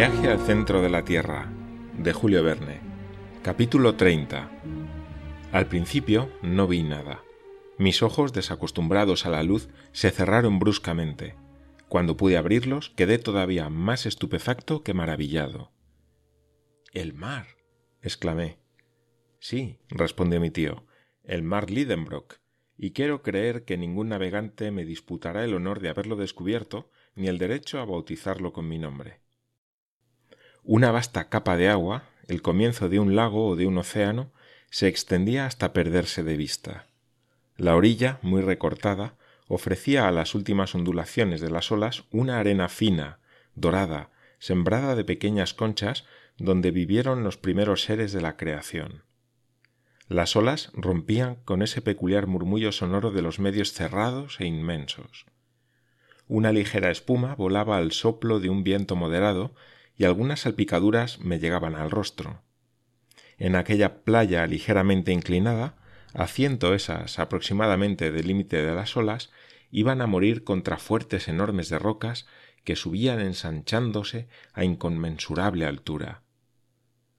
Viaje al centro de la Tierra, de Julio Verne. Capítulo 30. Al principio no vi nada. Mis ojos, desacostumbrados a la luz, se cerraron bruscamente. Cuando pude abrirlos, quedé todavía más estupefacto que maravillado. El mar. exclamé. Sí, respondió mi tío, el mar Lidenbrock, y quiero creer que ningún navegante me disputará el honor de haberlo descubierto ni el derecho a bautizarlo con mi nombre. Una vasta capa de agua, el comienzo de un lago o de un océano, se extendía hasta perderse de vista. La orilla, muy recortada, ofrecía a las últimas ondulaciones de las olas una arena fina, dorada, sembrada de pequeñas conchas donde vivieron los primeros seres de la creación. Las olas rompían con ese peculiar murmullo sonoro de los medios cerrados e inmensos. Una ligera espuma volaba al soplo de un viento moderado y algunas salpicaduras me llegaban al rostro. En aquella playa ligeramente inclinada, a ciento esas aproximadamente del límite de las olas, iban a morir contra fuertes enormes de rocas que subían ensanchándose a inconmensurable altura.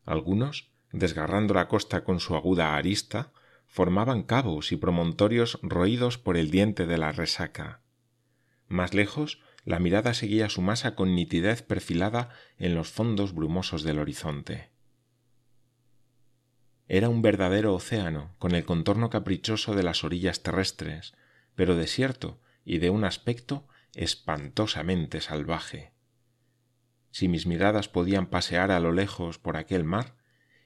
Algunos desgarrando la costa con su aguda arista, formaban cabos y promontorios roídos por el diente de la resaca. Más lejos, la mirada seguía su masa con nitidez perfilada en los fondos brumosos del horizonte. Era un verdadero océano, con el contorno caprichoso de las orillas terrestres, pero desierto y de un aspecto espantosamente salvaje. Si mis miradas podían pasear a lo lejos por aquel mar,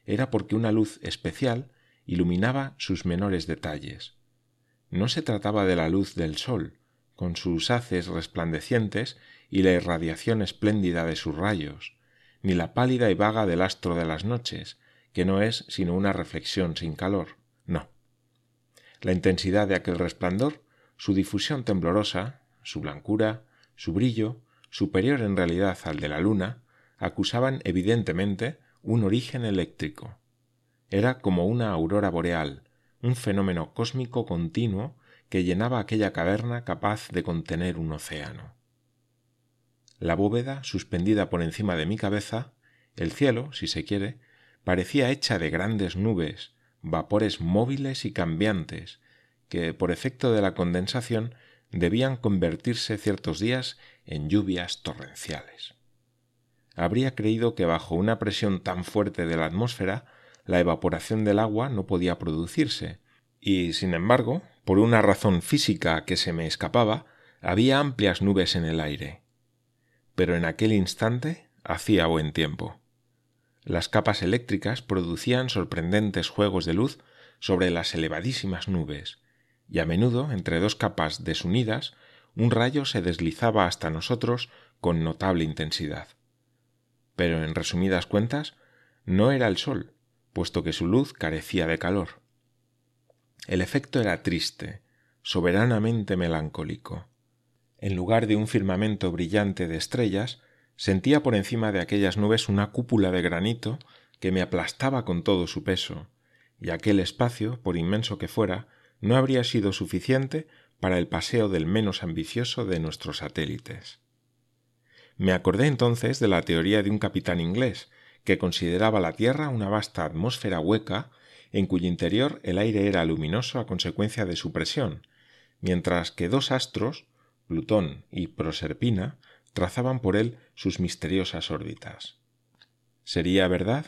era porque una luz especial iluminaba sus menores detalles. No se trataba de la luz del sol, con sus haces resplandecientes y la irradiación espléndida de sus rayos, ni la pálida y vaga del astro de las noches, que no es sino una reflexión sin calor. No. La intensidad de aquel resplandor, su difusión temblorosa, su blancura, su brillo, superior en realidad al de la luna, acusaban evidentemente un origen eléctrico. Era como una aurora boreal, un fenómeno cósmico continuo que llenaba aquella caverna capaz de contener un océano. La bóveda, suspendida por encima de mi cabeza, el cielo, si se quiere, parecía hecha de grandes nubes, vapores móviles y cambiantes, que, por efecto de la condensación, debían convertirse ciertos días en lluvias torrenciales habría creído que bajo una presión tan fuerte de la atmósfera la evaporación del agua no podía producirse, y, sin embargo, por una razón física que se me escapaba, había amplias nubes en el aire. Pero en aquel instante hacía buen tiempo. Las capas eléctricas producían sorprendentes juegos de luz sobre las elevadísimas nubes, y a menudo, entre dos capas desunidas, un rayo se deslizaba hasta nosotros con notable intensidad pero en resumidas cuentas no era el sol, puesto que su luz carecía de calor. El efecto era triste, soberanamente melancólico. En lugar de un firmamento brillante de estrellas, sentía por encima de aquellas nubes una cúpula de granito que me aplastaba con todo su peso, y aquel espacio, por inmenso que fuera, no habría sido suficiente para el paseo del menos ambicioso de nuestros satélites. Me acordé entonces de la teoría de un capitán inglés, que consideraba la Tierra una vasta atmósfera hueca en cuyo interior el aire era luminoso a consecuencia de su presión, mientras que dos astros, Plutón y Proserpina, trazaban por él sus misteriosas órbitas. ¿Sería verdad?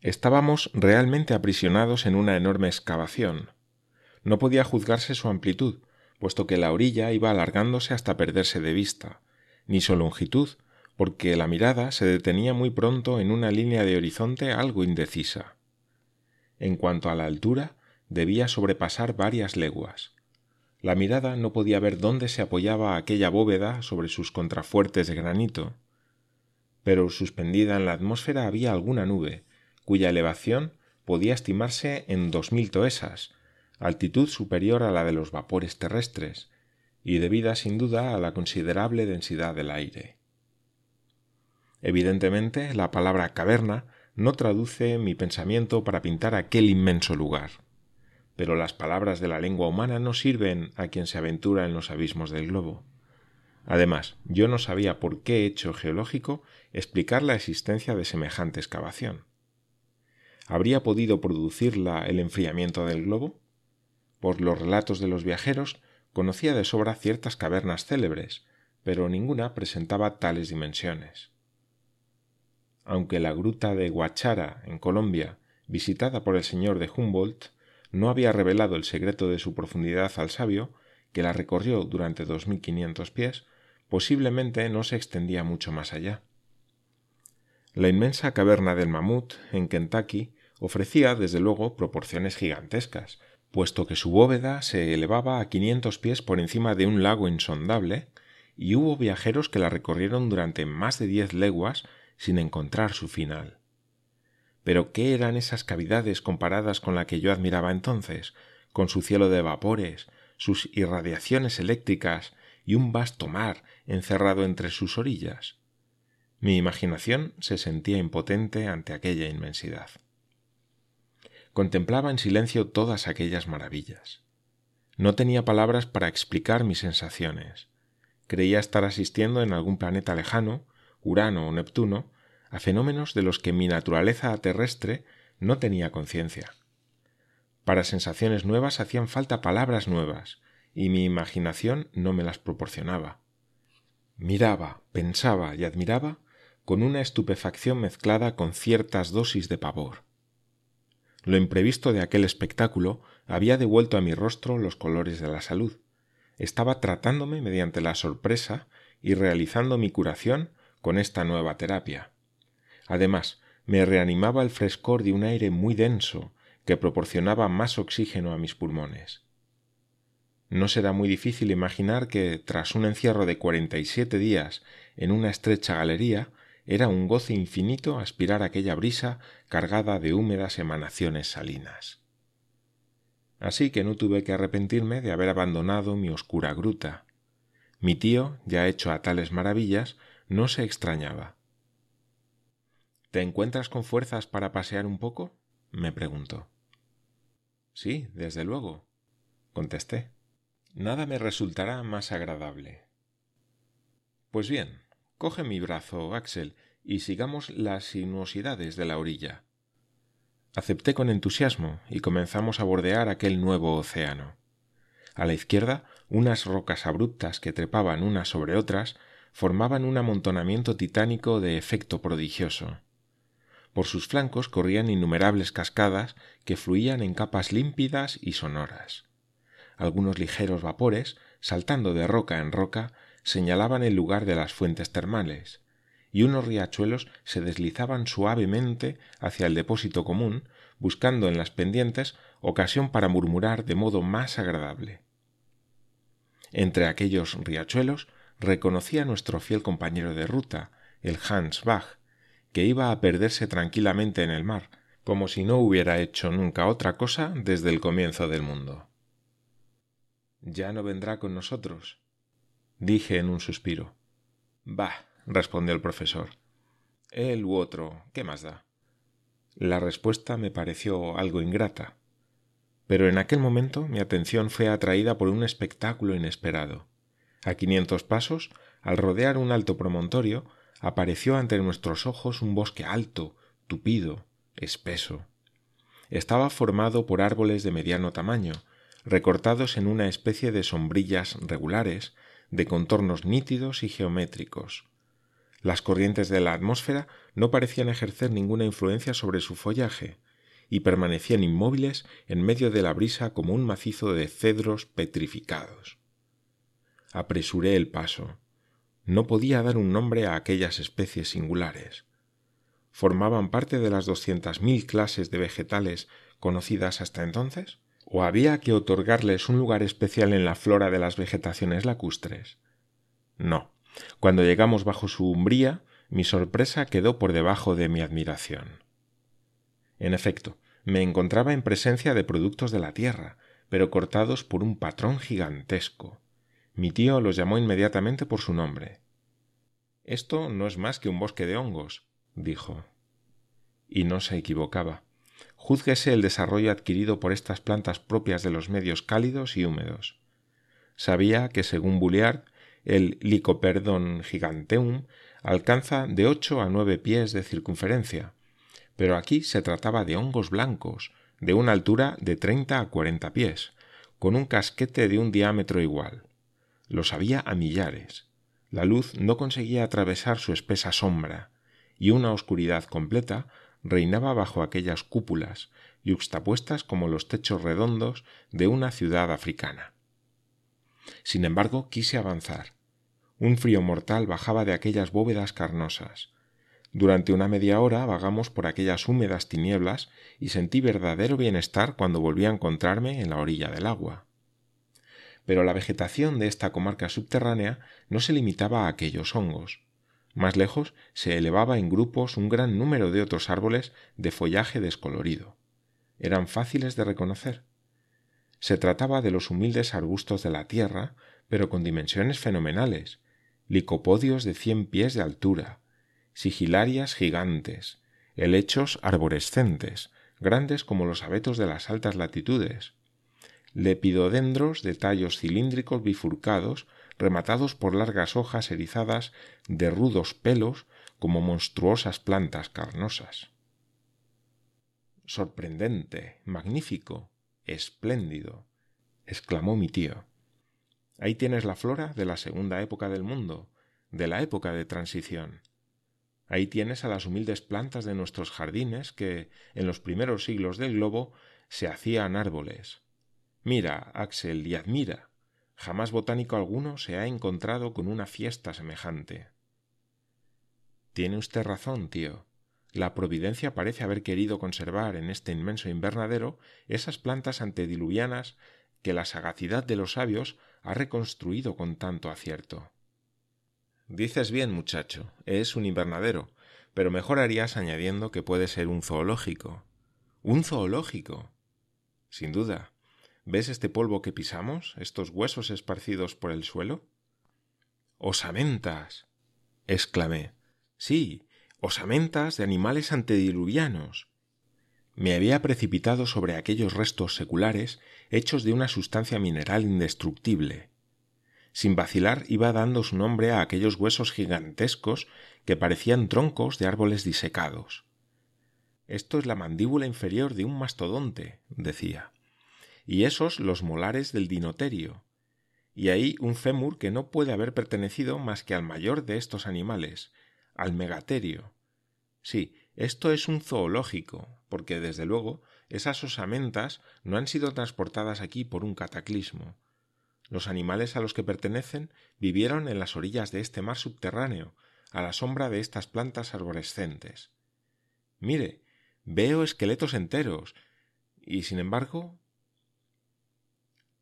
Estábamos realmente aprisionados en una enorme excavación. No podía juzgarse su amplitud, puesto que la orilla iba alargándose hasta perderse de vista, ni su longitud, porque la mirada se detenía muy pronto en una línea de horizonte algo indecisa. En cuanto a la altura, debía sobrepasar varias leguas. La mirada no podía ver dónde se apoyaba aquella bóveda sobre sus contrafuertes de granito, pero suspendida en la atmósfera había alguna nube, cuya elevación podía estimarse en dos mil toesas, altitud superior a la de los vapores terrestres, y debida sin duda a la considerable densidad del aire. Evidentemente, la palabra caverna no traduce mi pensamiento para pintar aquel inmenso lugar, pero las palabras de la lengua humana no sirven a quien se aventura en los abismos del globo. Además, yo no sabía por qué hecho geológico explicar la existencia de semejante excavación. ¿Habría podido producirla el enfriamiento del globo? Por los relatos de los viajeros, conocía de sobra ciertas cavernas célebres, pero ninguna presentaba tales dimensiones. Aunque la gruta de Guachara, en Colombia, visitada por el señor de Humboldt, no había revelado el secreto de su profundidad al sabio, que la recorrió durante dos mil quinientos pies, posiblemente no se extendía mucho más allá. La inmensa caverna del Mamut, en Kentucky, ofrecía, desde luego, proporciones gigantescas, puesto que su bóveda se elevaba a quinientos pies por encima de un lago insondable, y hubo viajeros que la recorrieron durante más de diez leguas sin encontrar su final. Pero ¿qué eran esas cavidades comparadas con la que yo admiraba entonces, con su cielo de vapores, sus irradiaciones eléctricas y un vasto mar encerrado entre sus orillas? Mi imaginación se sentía impotente ante aquella inmensidad. Contemplaba en silencio todas aquellas maravillas. No tenía palabras para explicar mis sensaciones. Creía estar asistiendo en algún planeta lejano, Urano o Neptuno, a fenómenos de los que mi naturaleza terrestre no tenía conciencia. Para sensaciones nuevas hacían falta palabras nuevas, y mi imaginación no me las proporcionaba. Miraba, pensaba y admiraba con una estupefacción mezclada con ciertas dosis de pavor. Lo imprevisto de aquel espectáculo había devuelto a mi rostro los colores de la salud. Estaba tratándome mediante la sorpresa y realizando mi curación con esta nueva terapia. Además, me reanimaba el frescor de un aire muy denso que proporcionaba más oxígeno a mis pulmones. No será muy difícil imaginar que, tras un encierro de cuarenta y siete días en una estrecha galería, era un goce infinito aspirar aquella brisa cargada de húmedas emanaciones salinas. Así que no tuve que arrepentirme de haber abandonado mi oscura gruta. Mi tío, ya hecho a tales maravillas, no se extrañaba. ¿Te encuentras con fuerzas para pasear un poco? me preguntó. Sí, desde luego, contesté. Nada me resultará más agradable. Pues bien, Coge mi brazo, Axel, y sigamos las sinuosidades de la orilla. Acepté con entusiasmo y comenzamos a bordear aquel nuevo océano. A la izquierda, unas rocas abruptas que trepaban unas sobre otras formaban un amontonamiento titánico de efecto prodigioso. Por sus flancos corrían innumerables cascadas que fluían en capas límpidas y sonoras. Algunos ligeros vapores, saltando de roca en roca, señalaban el lugar de las fuentes termales, y unos riachuelos se deslizaban suavemente hacia el depósito común, buscando en las pendientes ocasión para murmurar de modo más agradable. Entre aquellos riachuelos reconocí a nuestro fiel compañero de ruta, el Hans Bach, que iba a perderse tranquilamente en el mar, como si no hubiera hecho nunca otra cosa desde el comienzo del mundo. ¿Ya no vendrá con nosotros? dije en un suspiro. Bah, respondió el profesor. Él u otro, ¿qué más da? La respuesta me pareció algo ingrata. Pero en aquel momento mi atención fue atraída por un espectáculo inesperado. A quinientos pasos, al rodear un alto promontorio, apareció ante nuestros ojos un bosque alto, tupido, espeso. Estaba formado por árboles de mediano tamaño, recortados en una especie de sombrillas regulares de contornos nítidos y geométricos. Las corrientes de la atmósfera no parecían ejercer ninguna influencia sobre su follaje, y permanecían inmóviles en medio de la brisa como un macizo de cedros petrificados. Apresuré el paso. No podía dar un nombre a aquellas especies singulares. ¿Formaban parte de las doscientas mil clases de vegetales conocidas hasta entonces? ¿O había que otorgarles un lugar especial en la flora de las vegetaciones lacustres? No. Cuando llegamos bajo su umbría, mi sorpresa quedó por debajo de mi admiración. En efecto, me encontraba en presencia de productos de la tierra, pero cortados por un patrón gigantesco. Mi tío los llamó inmediatamente por su nombre. Esto no es más que un bosque de hongos, dijo. Y no se equivocaba júzguese el desarrollo adquirido por estas plantas propias de los medios cálidos y húmedos. Sabía que, según Bouliard, el Lycoperdon giganteum, alcanza de ocho a nueve pies de circunferencia, pero aquí se trataba de hongos blancos, de una altura de treinta a cuarenta pies, con un casquete de un diámetro igual. Los había a millares. La luz no conseguía atravesar su espesa sombra, y una oscuridad completa reinaba bajo aquellas cúpulas, yuxtapuestas como los techos redondos de una ciudad africana. Sin embargo, quise avanzar. Un frío mortal bajaba de aquellas bóvedas carnosas. Durante una media hora vagamos por aquellas húmedas tinieblas y sentí verdadero bienestar cuando volví a encontrarme en la orilla del agua. Pero la vegetación de esta comarca subterránea no se limitaba a aquellos hongos. Más lejos se elevaba en grupos un gran número de otros árboles de follaje descolorido. Eran fáciles de reconocer. Se trataba de los humildes arbustos de la tierra, pero con dimensiones fenomenales, licopodios de cien pies de altura, sigilarias gigantes, helechos arborescentes, grandes como los abetos de las altas latitudes, lepidodendros de tallos cilíndricos bifurcados rematados por largas hojas erizadas de rudos pelos como monstruosas plantas carnosas. Sorprendente, magnífico, espléndido, exclamó mi tío. Ahí tienes la flora de la segunda época del mundo, de la época de transición. Ahí tienes a las humildes plantas de nuestros jardines que, en los primeros siglos del globo, se hacían árboles. Mira, Axel, y admira. Jamás botánico alguno se ha encontrado con una fiesta semejante. Tiene usted razón, tío. La providencia parece haber querido conservar en este inmenso invernadero esas plantas antediluvianas que la sagacidad de los sabios ha reconstruido con tanto acierto. Dices bien, muchacho, es un invernadero, pero mejor harías añadiendo que puede ser un zoológico. Un zoológico. Sin duda. ¿Ves este polvo que pisamos, estos huesos esparcidos por el suelo? Osamentas. exclamé. Sí, osamentas de animales antediluvianos. Me había precipitado sobre aquellos restos seculares hechos de una sustancia mineral indestructible. Sin vacilar iba dando su nombre a aquellos huesos gigantescos que parecían troncos de árboles disecados. Esto es la mandíbula inferior de un mastodonte, decía y esos los molares del dinoterio, y ahí un fémur que no puede haber pertenecido más que al mayor de estos animales, al megaterio. Sí, esto es un zoológico, porque desde luego esas osamentas no han sido transportadas aquí por un cataclismo. Los animales a los que pertenecen vivieron en las orillas de este mar subterráneo, a la sombra de estas plantas arborescentes. Mire, veo esqueletos enteros, y sin embargo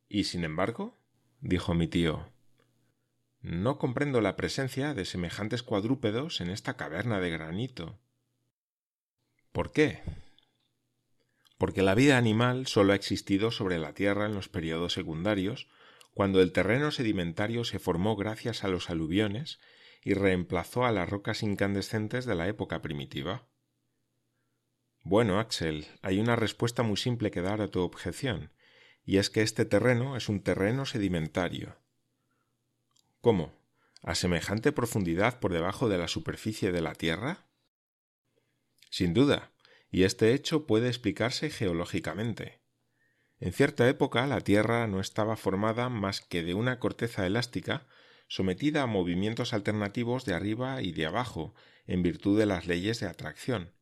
y sin embargo, dijo mi tío, no comprendo la presencia de semejantes cuadrúpedos en esta caverna de granito. ¿Por qué? Porque la vida animal sólo ha existido sobre la Tierra en los periodos secundarios, cuando el terreno sedimentario se formó gracias a los aluviones y reemplazó a las rocas incandescentes de la época primitiva. Bueno, Axel, hay una respuesta muy simple que dar a tu objeción, y es que este terreno es un terreno sedimentario. ¿Cómo? ¿A semejante profundidad por debajo de la superficie de la Tierra? Sin duda, y este hecho puede explicarse geológicamente. En cierta época la Tierra no estaba formada más que de una corteza elástica sometida a movimientos alternativos de arriba y de abajo en virtud de las leyes de atracción.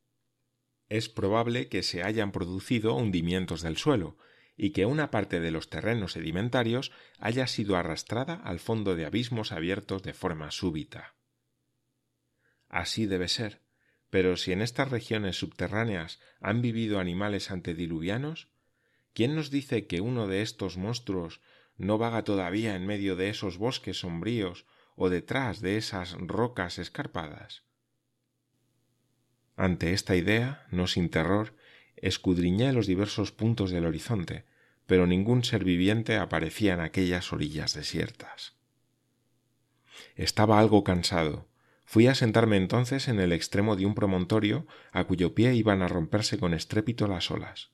Es probable que se hayan producido hundimientos del suelo, y que una parte de los terrenos sedimentarios haya sido arrastrada al fondo de abismos abiertos de forma súbita. Así debe ser, pero si en estas regiones subterráneas han vivido animales antediluvianos, ¿quién nos dice que uno de estos monstruos no vaga todavía en medio de esos bosques sombríos o detrás de esas rocas escarpadas? Ante esta idea, no sin terror, escudriñé los diversos puntos del horizonte, pero ningún ser viviente aparecía en aquellas orillas desiertas. Estaba algo cansado. Fui a sentarme entonces en el extremo de un promontorio a cuyo pie iban a romperse con estrépito las olas.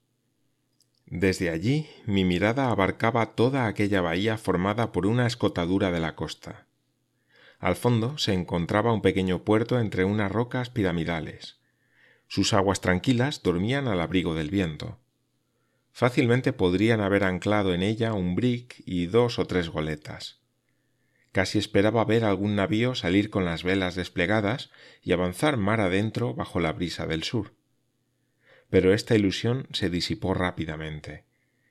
Desde allí mi mirada abarcaba toda aquella bahía formada por una escotadura de la costa. Al fondo se encontraba un pequeño puerto entre unas rocas piramidales. Sus aguas tranquilas dormían al abrigo del viento. Fácilmente podrían haber anclado en ella un brick y dos o tres goletas. Casi esperaba ver algún navío salir con las velas desplegadas y avanzar mar adentro bajo la brisa del sur. Pero esta ilusión se disipó rápidamente.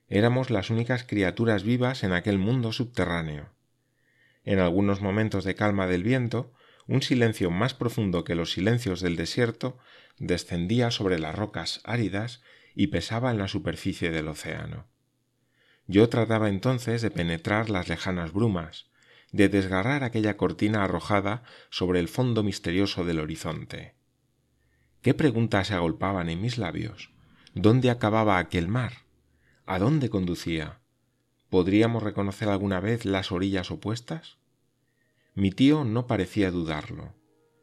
Éramos las únicas criaturas vivas en aquel mundo subterráneo. En algunos momentos de calma del viento, un silencio más profundo que los silencios del desierto descendía sobre las rocas áridas y pesaba en la superficie del océano. Yo trataba entonces de penetrar las lejanas brumas, de desgarrar aquella cortina arrojada sobre el fondo misterioso del horizonte. ¿Qué preguntas se agolpaban en mis labios? ¿Dónde acababa aquel mar? ¿A dónde conducía? ¿Podríamos reconocer alguna vez las orillas opuestas? Mi tío no parecía dudarlo.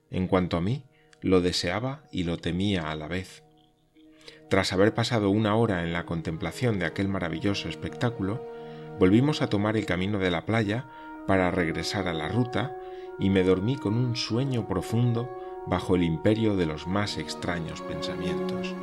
En cuanto a mí, lo deseaba y lo temía a la vez. Tras haber pasado una hora en la contemplación de aquel maravilloso espectáculo, volvimos a tomar el camino de la playa para regresar a la ruta y me dormí con un sueño profundo bajo el imperio de los más extraños pensamientos.